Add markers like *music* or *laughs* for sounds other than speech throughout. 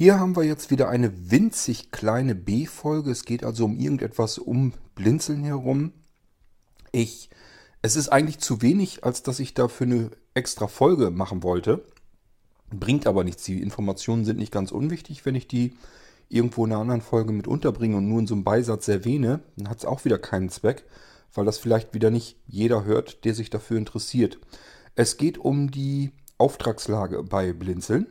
Hier haben wir jetzt wieder eine winzig kleine B-Folge. Es geht also um irgendetwas um Blinzeln herum. Ich, es ist eigentlich zu wenig, als dass ich dafür eine extra Folge machen wollte. Bringt aber nichts. Die Informationen sind nicht ganz unwichtig, wenn ich die irgendwo in einer anderen Folge mit unterbringe und nur in so einem Beisatz erwähne, dann hat es auch wieder keinen Zweck, weil das vielleicht wieder nicht jeder hört, der sich dafür interessiert. Es geht um die Auftragslage bei Blinzeln.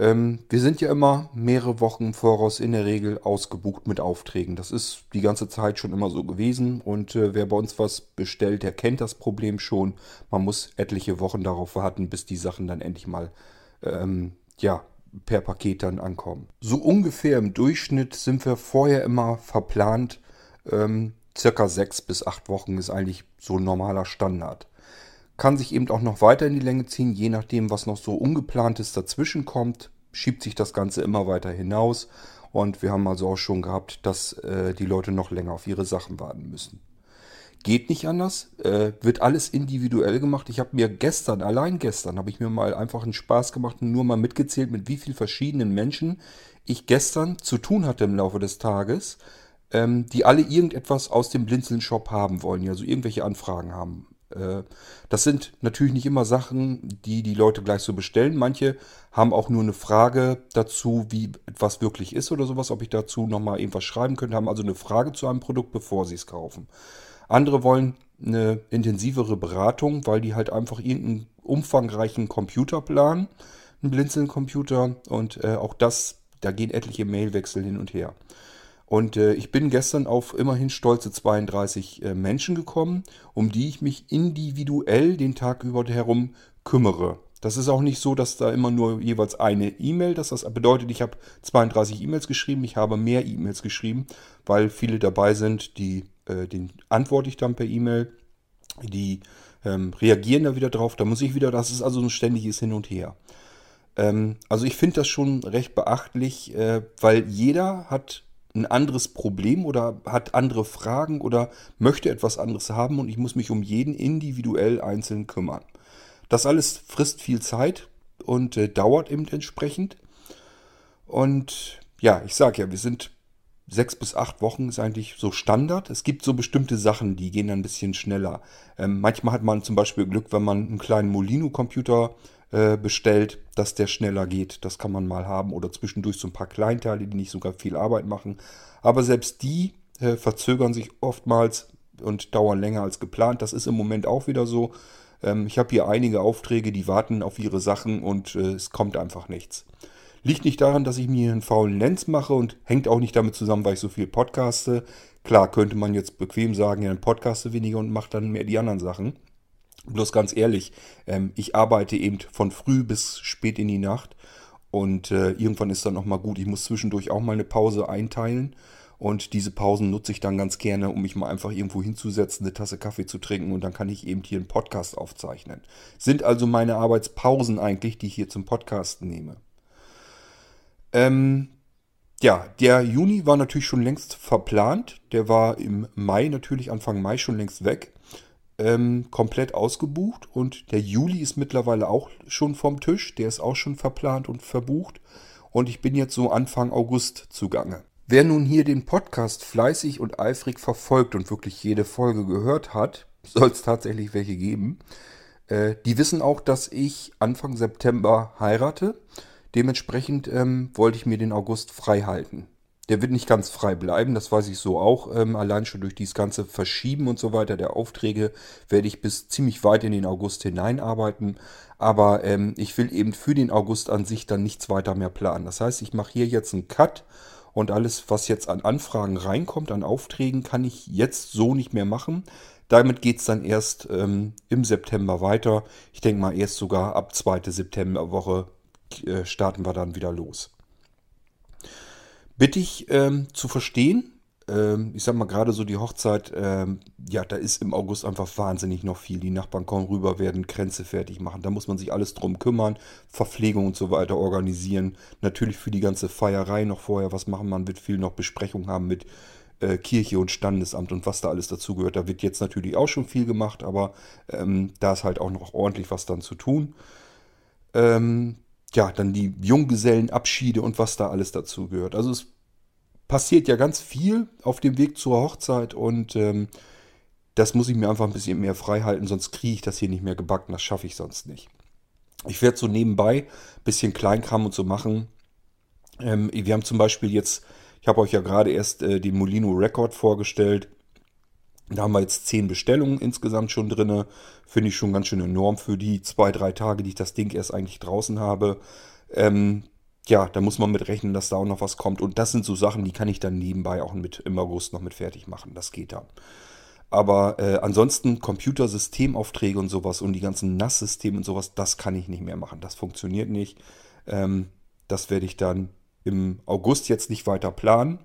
Ähm, wir sind ja immer mehrere Wochen im Voraus in der Regel ausgebucht mit Aufträgen. Das ist die ganze Zeit schon immer so gewesen und äh, wer bei uns was bestellt, der kennt das Problem schon. Man muss etliche Wochen darauf warten, bis die Sachen dann endlich mal ähm, ja, per Paket dann ankommen. So ungefähr im Durchschnitt sind wir vorher immer verplant. Ähm, circa sechs bis acht Wochen ist eigentlich so ein normaler Standard. Kann sich eben auch noch weiter in die Länge ziehen, je nachdem, was noch so ungeplantes dazwischen kommt, schiebt sich das Ganze immer weiter hinaus. Und wir haben also auch schon gehabt, dass äh, die Leute noch länger auf ihre Sachen warten müssen. Geht nicht anders, äh, wird alles individuell gemacht. Ich habe mir gestern, allein gestern, habe ich mir mal einfach einen Spaß gemacht und nur mal mitgezählt, mit wie vielen verschiedenen Menschen ich gestern zu tun hatte im Laufe des Tages, ähm, die alle irgendetwas aus dem Blinzeln-Shop haben wollen, also irgendwelche Anfragen haben. Äh, das sind natürlich nicht immer Sachen, die die Leute gleich so bestellen. Manche haben auch nur eine Frage dazu, wie etwas wirklich ist oder sowas, ob ich dazu nochmal irgendwas schreiben könnte, haben also eine Frage zu einem Produkt, bevor sie es kaufen. Andere wollen eine intensivere Beratung, weil die halt einfach irgendeinen umfangreichen Computer planen, einen Blinzeln-Computer und äh, auch das, da gehen etliche Mailwechsel hin und her. Und äh, ich bin gestern auf immerhin stolze 32 äh, Menschen gekommen, um die ich mich individuell den Tag über herum kümmere. Das ist auch nicht so, dass da immer nur jeweils eine E-Mail, dass das bedeutet, ich habe 32 E-Mails geschrieben, ich habe mehr E-Mails geschrieben, weil viele dabei sind, die äh, den antworte ich dann per E-Mail, die ähm, reagieren da wieder drauf, da muss ich wieder, das ist also ein ständiges Hin und Her. Ähm, also ich finde das schon recht beachtlich, äh, weil jeder hat ein anderes Problem oder hat andere Fragen oder möchte etwas anderes haben und ich muss mich um jeden individuell einzeln kümmern. Das alles frisst viel Zeit und äh, dauert eben entsprechend. Und ja, ich sage ja, wir sind sechs bis acht Wochen ist eigentlich so Standard. Es gibt so bestimmte Sachen, die gehen dann ein bisschen schneller. Ähm, manchmal hat man zum Beispiel Glück, wenn man einen kleinen Molino-Computer äh, bestellt, dass der schneller geht. Das kann man mal haben. Oder zwischendurch so ein paar Kleinteile, die nicht sogar viel Arbeit machen. Aber selbst die äh, verzögern sich oftmals und dauern länger als geplant. Das ist im Moment auch wieder so. Ähm, ich habe hier einige Aufträge, die warten auf ihre Sachen und äh, es kommt einfach nichts. Liegt nicht daran, dass ich mir einen faulen Lens mache und hängt auch nicht damit zusammen, weil ich so viel podcaste. Klar könnte man jetzt bequem sagen, ja, dann podcaste weniger und mache dann mehr die anderen Sachen. Bloß ganz ehrlich, ähm, ich arbeite eben von früh bis spät in die Nacht und äh, irgendwann ist dann auch mal gut. Ich muss zwischendurch auch mal eine Pause einteilen und diese Pausen nutze ich dann ganz gerne, um mich mal einfach irgendwo hinzusetzen, eine Tasse Kaffee zu trinken und dann kann ich eben hier einen Podcast aufzeichnen. Sind also meine Arbeitspausen eigentlich, die ich hier zum Podcasten nehme. Ähm, ja, der Juni war natürlich schon längst verplant. Der war im Mai natürlich, Anfang Mai schon längst weg ähm, komplett ausgebucht und der Juli ist mittlerweile auch schon vom Tisch. Der ist auch schon verplant und verbucht. Und ich bin jetzt so Anfang August zugange. Wer nun hier den Podcast fleißig und eifrig verfolgt und wirklich jede Folge gehört hat, *laughs* soll es tatsächlich welche geben. Äh, die wissen auch, dass ich Anfang September heirate. Dementsprechend ähm, wollte ich mir den August frei halten. Der wird nicht ganz frei bleiben, das weiß ich so auch. Ähm, allein schon durch dieses ganze Verschieben und so weiter der Aufträge werde ich bis ziemlich weit in den August hineinarbeiten. Aber ähm, ich will eben für den August an sich dann nichts weiter mehr planen. Das heißt, ich mache hier jetzt einen Cut und alles, was jetzt an Anfragen reinkommt, an Aufträgen, kann ich jetzt so nicht mehr machen. Damit geht es dann erst ähm, im September weiter. Ich denke mal erst sogar ab 2. Septemberwoche äh, starten wir dann wieder los bitte ich ähm, zu verstehen. Ähm, ich sag mal gerade so die Hochzeit, ähm, ja, da ist im August einfach wahnsinnig noch viel. Die Nachbarn kommen rüber, werden Kränze fertig machen. Da muss man sich alles drum kümmern, Verpflegung und so weiter organisieren. Natürlich für die ganze Feierei noch vorher was machen. Man wird viel noch Besprechung haben mit äh, Kirche und Standesamt und was da alles dazugehört. Da wird jetzt natürlich auch schon viel gemacht, aber ähm, da ist halt auch noch ordentlich was dann zu tun. Ähm, ja, dann die Junggesellenabschiede und was da alles dazu gehört. Also es passiert ja ganz viel auf dem Weg zur Hochzeit und ähm, das muss ich mir einfach ein bisschen mehr frei halten, sonst kriege ich das hier nicht mehr gebacken. Das schaffe ich sonst nicht. Ich werde so nebenbei ein bisschen Kleinkram und so machen. Ähm, wir haben zum Beispiel jetzt, ich habe euch ja gerade erst äh, den Molino Record vorgestellt. Da haben wir jetzt zehn Bestellungen insgesamt schon drin. Finde ich schon ganz schön enorm für die zwei, drei Tage, die ich das Ding erst eigentlich draußen habe. Ähm, ja, da muss man mit rechnen, dass da auch noch was kommt. Und das sind so Sachen, die kann ich dann nebenbei auch mit, im August noch mit fertig machen. Das geht dann. Aber äh, ansonsten Computersystemaufträge und sowas und die ganzen NAS-Systeme und sowas, das kann ich nicht mehr machen. Das funktioniert nicht. Ähm, das werde ich dann im August jetzt nicht weiter planen.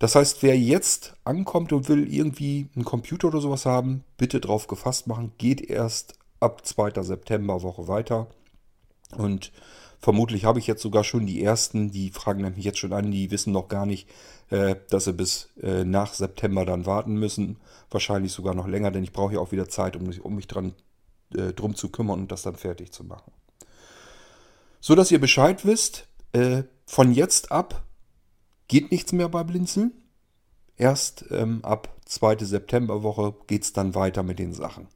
Das heißt, wer jetzt ankommt und will irgendwie einen Computer oder sowas haben, bitte drauf gefasst machen. Geht erst ab 2. September Woche weiter. Und vermutlich habe ich jetzt sogar schon die ersten, die fragen mich jetzt schon an, die wissen noch gar nicht, äh, dass sie bis äh, nach September dann warten müssen. Wahrscheinlich sogar noch länger, denn ich brauche ja auch wieder Zeit, um, um mich dran, äh, drum zu kümmern und das dann fertig zu machen. So dass ihr Bescheid wisst, von jetzt ab geht nichts mehr bei Blinzeln. Erst ähm, ab 2. Septemberwoche geht es dann weiter mit den Sachen.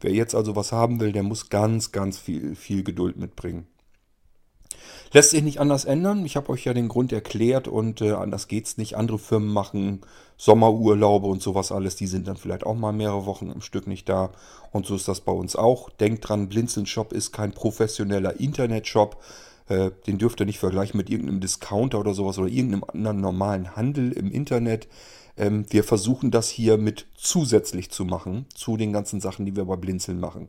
Wer jetzt also was haben will, der muss ganz, ganz viel, viel Geduld mitbringen. Lässt sich nicht anders ändern. Ich habe euch ja den Grund erklärt und äh, anders geht's nicht. Andere Firmen machen Sommerurlaube und sowas alles. Die sind dann vielleicht auch mal mehrere Wochen im Stück nicht da. Und so ist das bei uns auch. Denkt dran, Blinzeln Shop ist kein professioneller Internetshop. Äh, den dürft ihr nicht vergleichen mit irgendeinem Discounter oder sowas oder irgendeinem anderen normalen Handel im Internet. Ähm, wir versuchen das hier mit zusätzlich zu machen zu den ganzen Sachen, die wir bei Blinzeln machen.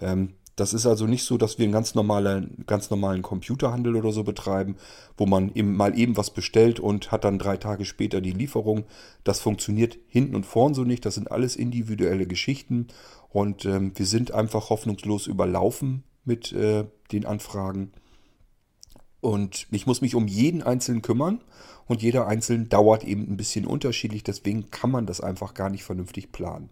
Ähm, das ist also nicht so, dass wir einen ganz normalen, ganz normalen Computerhandel oder so betreiben, wo man eben mal eben was bestellt und hat dann drei Tage später die Lieferung. Das funktioniert hinten und vorn so nicht. Das sind alles individuelle Geschichten und ähm, wir sind einfach hoffnungslos überlaufen mit äh, den Anfragen. Und ich muss mich um jeden Einzelnen kümmern und jeder Einzelne dauert eben ein bisschen unterschiedlich. Deswegen kann man das einfach gar nicht vernünftig planen.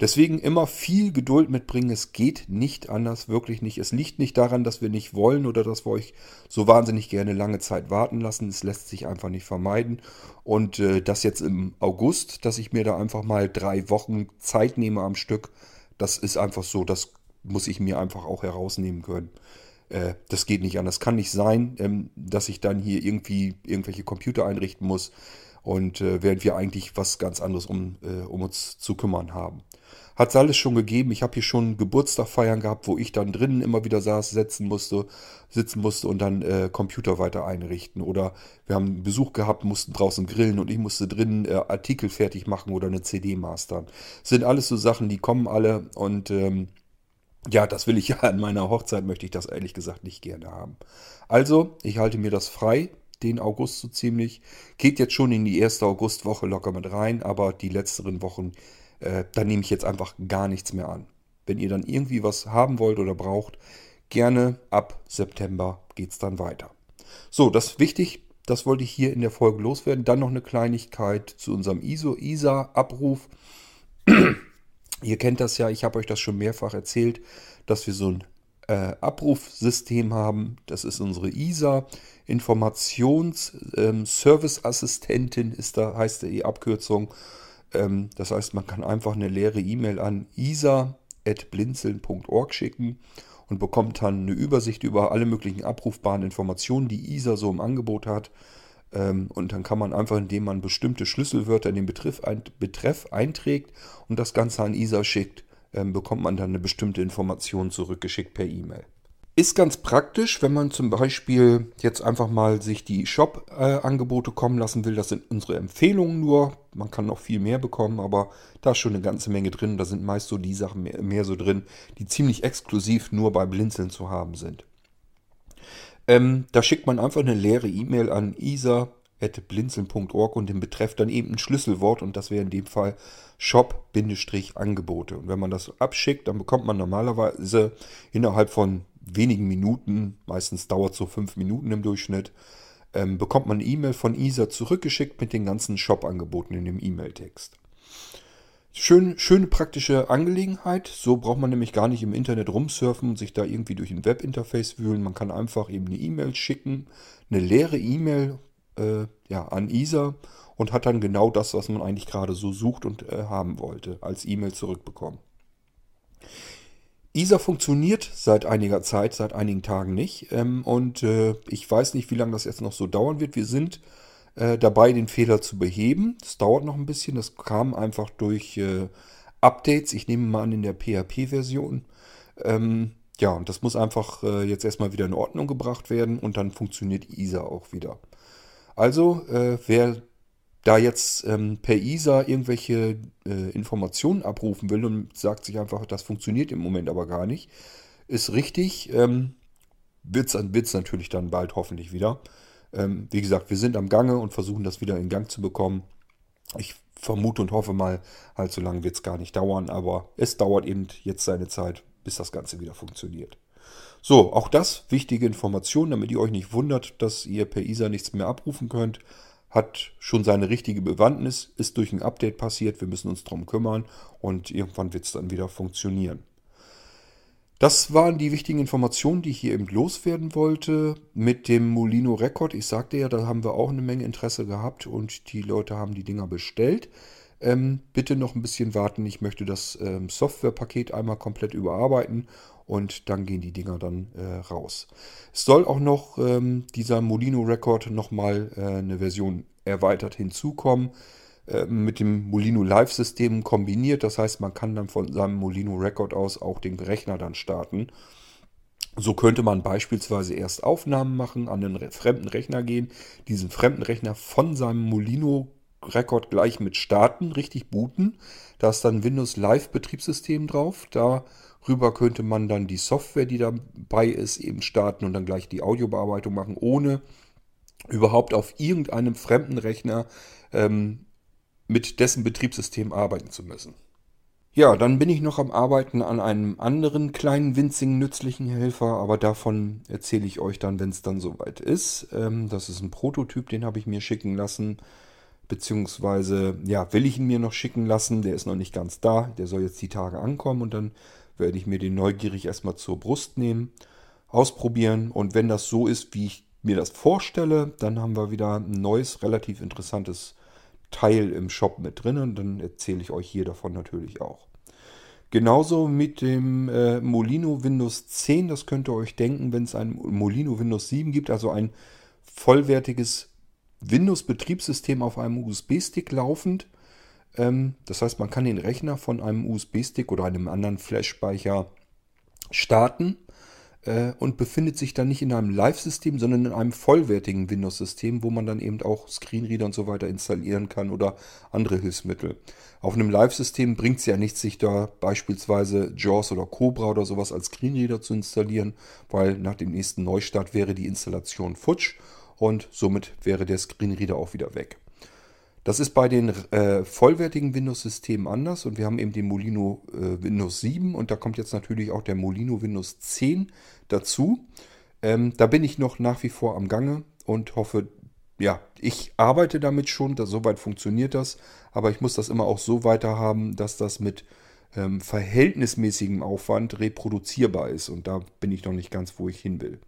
Deswegen immer viel Geduld mitbringen. Es geht nicht anders, wirklich nicht. Es liegt nicht daran, dass wir nicht wollen oder dass wir euch so wahnsinnig gerne lange Zeit warten lassen. Es lässt sich einfach nicht vermeiden. Und äh, das jetzt im August, dass ich mir da einfach mal drei Wochen Zeit nehme am Stück, das ist einfach so, das muss ich mir einfach auch herausnehmen können. Äh, das geht nicht anders. Kann nicht sein, ähm, dass ich dann hier irgendwie irgendwelche Computer einrichten muss und äh, während wir eigentlich was ganz anderes um, äh, um uns zu kümmern haben. Hat es alles schon gegeben. Ich habe hier schon Geburtstag feiern gehabt, wo ich dann drinnen immer wieder saß, setzen musste, sitzen musste und dann äh, Computer weiter einrichten. Oder wir haben Besuch gehabt, mussten draußen grillen und ich musste drinnen äh, Artikel fertig machen oder eine CD mastern. sind alles so Sachen, die kommen alle und ähm, ja, das will ich ja an meiner Hochzeit, möchte ich das ehrlich gesagt nicht gerne haben. Also, ich halte mir das frei, den August so ziemlich. Geht jetzt schon in die erste Augustwoche locker mit rein, aber die letzteren Wochen äh, da nehme ich jetzt einfach gar nichts mehr an. Wenn ihr dann irgendwie was haben wollt oder braucht, gerne ab September geht es dann weiter. So, das ist wichtig, das wollte ich hier in der Folge loswerden. Dann noch eine Kleinigkeit zu unserem ISO-ISA-Abruf. Ihr kennt das ja, ich habe euch das schon mehrfach erzählt, dass wir so ein äh, Abrufsystem haben. Das ist unsere ISA. Informations ähm, da, heißt die Abkürzung. Ähm, das heißt, man kann einfach eine leere E-Mail an isa.blinzeln.org schicken und bekommt dann eine Übersicht über alle möglichen abrufbaren Informationen, die ISA so im Angebot hat. Ähm, und dann kann man einfach, indem man bestimmte Schlüsselwörter in den Betreff, einträgt und das Ganze an ISA schickt, ähm, bekommt man dann eine bestimmte Information zurückgeschickt per E-Mail. Ist ganz praktisch, wenn man zum Beispiel jetzt einfach mal sich die Shop-Angebote kommen lassen will. Das sind unsere Empfehlungen nur. Man kann noch viel mehr bekommen, aber da ist schon eine ganze Menge drin. Da sind meist so die Sachen mehr, mehr so drin, die ziemlich exklusiv nur bei Blinzeln zu haben sind. Ähm, da schickt man einfach eine leere E-Mail an isa.blinzeln.org und den Betreff dann eben ein Schlüsselwort und das wäre in dem Fall Shop-Angebote. Und wenn man das abschickt, dann bekommt man normalerweise innerhalb von wenigen Minuten, meistens dauert es so fünf Minuten im Durchschnitt, ähm, bekommt man eine E-Mail von ISA zurückgeschickt mit den ganzen Shop-Angeboten in dem E-Mail-Text. Schön, schöne praktische Angelegenheit. So braucht man nämlich gar nicht im Internet rumsurfen und sich da irgendwie durch ein Webinterface wühlen. Man kann einfach eben eine E-Mail schicken, eine leere E-Mail äh, ja, an ISA und hat dann genau das, was man eigentlich gerade so sucht und äh, haben wollte, als E-Mail zurückbekommen. ISA funktioniert seit einiger Zeit, seit einigen Tagen nicht. Ähm, und äh, ich weiß nicht, wie lange das jetzt noch so dauern wird. Wir sind äh, dabei, den Fehler zu beheben. Das dauert noch ein bisschen. Das kam einfach durch äh, Updates. Ich nehme mal an in der PHP-Version. Ähm, ja, und das muss einfach äh, jetzt erstmal wieder in Ordnung gebracht werden und dann funktioniert ISA auch wieder. Also, äh, wer da jetzt ähm, per ISA irgendwelche äh, Informationen abrufen will und sagt sich einfach, das funktioniert im Moment aber gar nicht, ist richtig. Ähm, wird es natürlich dann bald hoffentlich wieder. Ähm, wie gesagt, wir sind am Gange und versuchen das wieder in Gang zu bekommen. Ich vermute und hoffe mal, allzu lange wird es gar nicht dauern, aber es dauert eben jetzt seine Zeit, bis das Ganze wieder funktioniert. So, auch das wichtige Information, damit ihr euch nicht wundert, dass ihr per ISA nichts mehr abrufen könnt. Hat schon seine richtige Bewandtnis, ist durch ein Update passiert, wir müssen uns darum kümmern und irgendwann wird es dann wieder funktionieren. Das waren die wichtigen Informationen, die ich hier eben loswerden wollte. Mit dem Molino Record, ich sagte ja, da haben wir auch eine Menge Interesse gehabt und die Leute haben die Dinger bestellt. Ähm, bitte noch ein bisschen warten, ich möchte das ähm, Softwarepaket einmal komplett überarbeiten und dann gehen die Dinger dann äh, raus. Es soll auch noch ähm, dieser Molino Record nochmal äh, eine Version erweitert hinzukommen mit dem Molino Live-System kombiniert. Das heißt, man kann dann von seinem Molino Record aus auch den Rechner dann starten. So könnte man beispielsweise erst Aufnahmen machen, an einen fremden Rechner gehen, diesen fremden Rechner von seinem Molino Record gleich mit starten, richtig booten. Da ist dann Windows Live Betriebssystem drauf. Darüber könnte man dann die Software, die dabei ist, eben starten und dann gleich die Audiobearbeitung machen, ohne überhaupt auf irgendeinem fremden Rechner ähm, mit dessen Betriebssystem arbeiten zu müssen. Ja, dann bin ich noch am Arbeiten an einem anderen kleinen, winzigen, nützlichen Helfer, aber davon erzähle ich euch dann, wenn es dann soweit ist. Ähm, das ist ein Prototyp, den habe ich mir schicken lassen, beziehungsweise, ja, will ich ihn mir noch schicken lassen, der ist noch nicht ganz da, der soll jetzt die Tage ankommen und dann werde ich mir den neugierig erstmal zur Brust nehmen, ausprobieren und wenn das so ist, wie ich mir das vorstelle, dann haben wir wieder ein neues, relativ interessantes Teil im Shop mit drin und dann erzähle ich euch hier davon natürlich auch. Genauso mit dem äh, Molino Windows 10, das könnt ihr euch denken, wenn es ein Molino Windows 7 gibt, also ein vollwertiges Windows-Betriebssystem auf einem USB-Stick laufend. Ähm, das heißt, man kann den Rechner von einem USB-Stick oder einem anderen Flash-Speicher starten äh, und befindet sich dann nicht in einem Live-System, sondern in einem vollwertigen Windows-System, wo man dann eben auch Screenreader und so weiter installieren kann oder andere Hilfsmittel. Auf einem Live-System bringt es ja nichts, sich da beispielsweise JAWS oder Cobra oder sowas als Screenreader zu installieren, weil nach dem nächsten Neustart wäre die Installation futsch und somit wäre der Screenreader auch wieder weg. Das ist bei den äh, vollwertigen Windows-Systemen anders und wir haben eben den Molino äh, Windows 7 und da kommt jetzt natürlich auch der Molino Windows 10 dazu. Ähm, da bin ich noch nach wie vor am Gange und hoffe, ja, ich arbeite damit schon, dass, soweit funktioniert das, aber ich muss das immer auch so weiter haben, dass das mit ähm, verhältnismäßigem Aufwand reproduzierbar ist und da bin ich noch nicht ganz, wo ich hin will.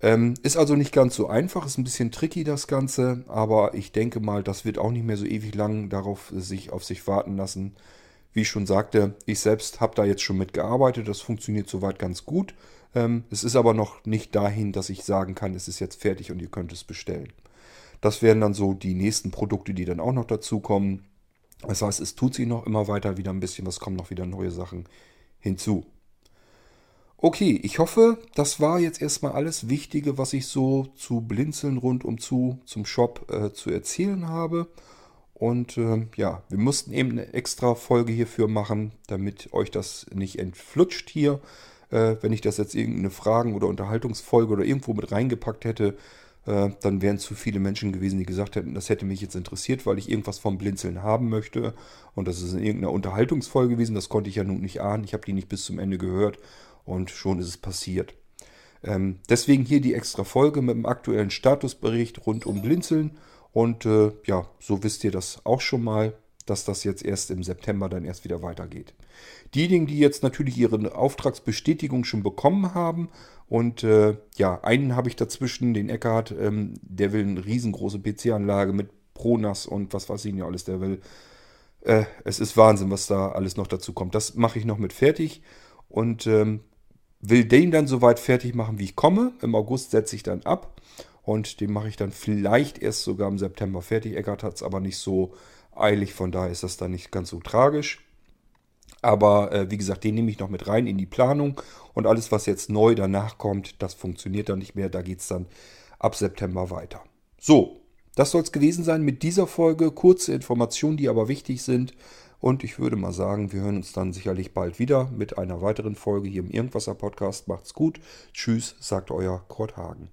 Ähm, ist also nicht ganz so einfach, ist ein bisschen tricky das Ganze, aber ich denke mal, das wird auch nicht mehr so ewig lang darauf sich auf sich warten lassen. Wie ich schon sagte, ich selbst habe da jetzt schon mitgearbeitet, das funktioniert soweit ganz gut. Ähm, es ist aber noch nicht dahin, dass ich sagen kann, es ist jetzt fertig und ihr könnt es bestellen. Das wären dann so die nächsten Produkte, die dann auch noch dazukommen. Das heißt, es tut sich noch immer weiter wieder ein bisschen, es kommen noch wieder neue Sachen hinzu. Okay, ich hoffe, das war jetzt erstmal alles Wichtige, was ich so zu Blinzeln rund um zu zum Shop äh, zu erzählen habe. Und äh, ja, wir mussten eben eine extra Folge hierfür machen, damit euch das nicht entflutscht hier. Äh, wenn ich das jetzt irgendeine Fragen- oder Unterhaltungsfolge oder irgendwo mit reingepackt hätte, äh, dann wären zu viele Menschen gewesen, die gesagt hätten, das hätte mich jetzt interessiert, weil ich irgendwas vom Blinzeln haben möchte. Und das ist in irgendeiner Unterhaltungsfolge gewesen. Das konnte ich ja nun nicht ahnen. Ich habe die nicht bis zum Ende gehört und schon ist es passiert. Ähm, deswegen hier die extra Folge mit dem aktuellen Statusbericht rund um Blinzeln. Und äh, ja, so wisst ihr das auch schon mal. dass das jetzt erst im September dann erst wieder weitergeht. Diejenigen, die jetzt natürlich ihre Auftragsbestätigung schon bekommen haben und äh, ja, einen habe ich dazwischen, den Eckhardt, ähm, der will eine riesengroße PC-Anlage mit Pronas und was weiß ich nicht alles, der will. Äh, es ist Wahnsinn, was da alles noch dazu kommt. Das mache ich noch mit fertig und ähm, will den dann soweit fertig machen, wie ich komme. Im August setze ich dann ab und den mache ich dann vielleicht erst sogar im September fertig. Eckart hat es aber nicht so eilig, von daher ist das dann nicht ganz so tragisch. Aber äh, wie gesagt, den nehme ich noch mit rein in die Planung und alles, was jetzt neu danach kommt, das funktioniert dann nicht mehr. Da geht es dann ab September weiter. So, das soll es gewesen sein mit dieser Folge. Kurze Informationen, die aber wichtig sind. Und ich würde mal sagen, wir hören uns dann sicherlich bald wieder mit einer weiteren Folge hier im Irgendwasser Podcast. Macht's gut. Tschüss, sagt euer Kurt Hagen.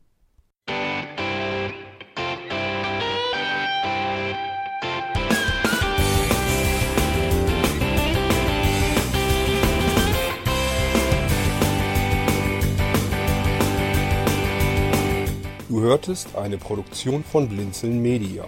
Du hörtest eine Produktion von Blinzeln Media.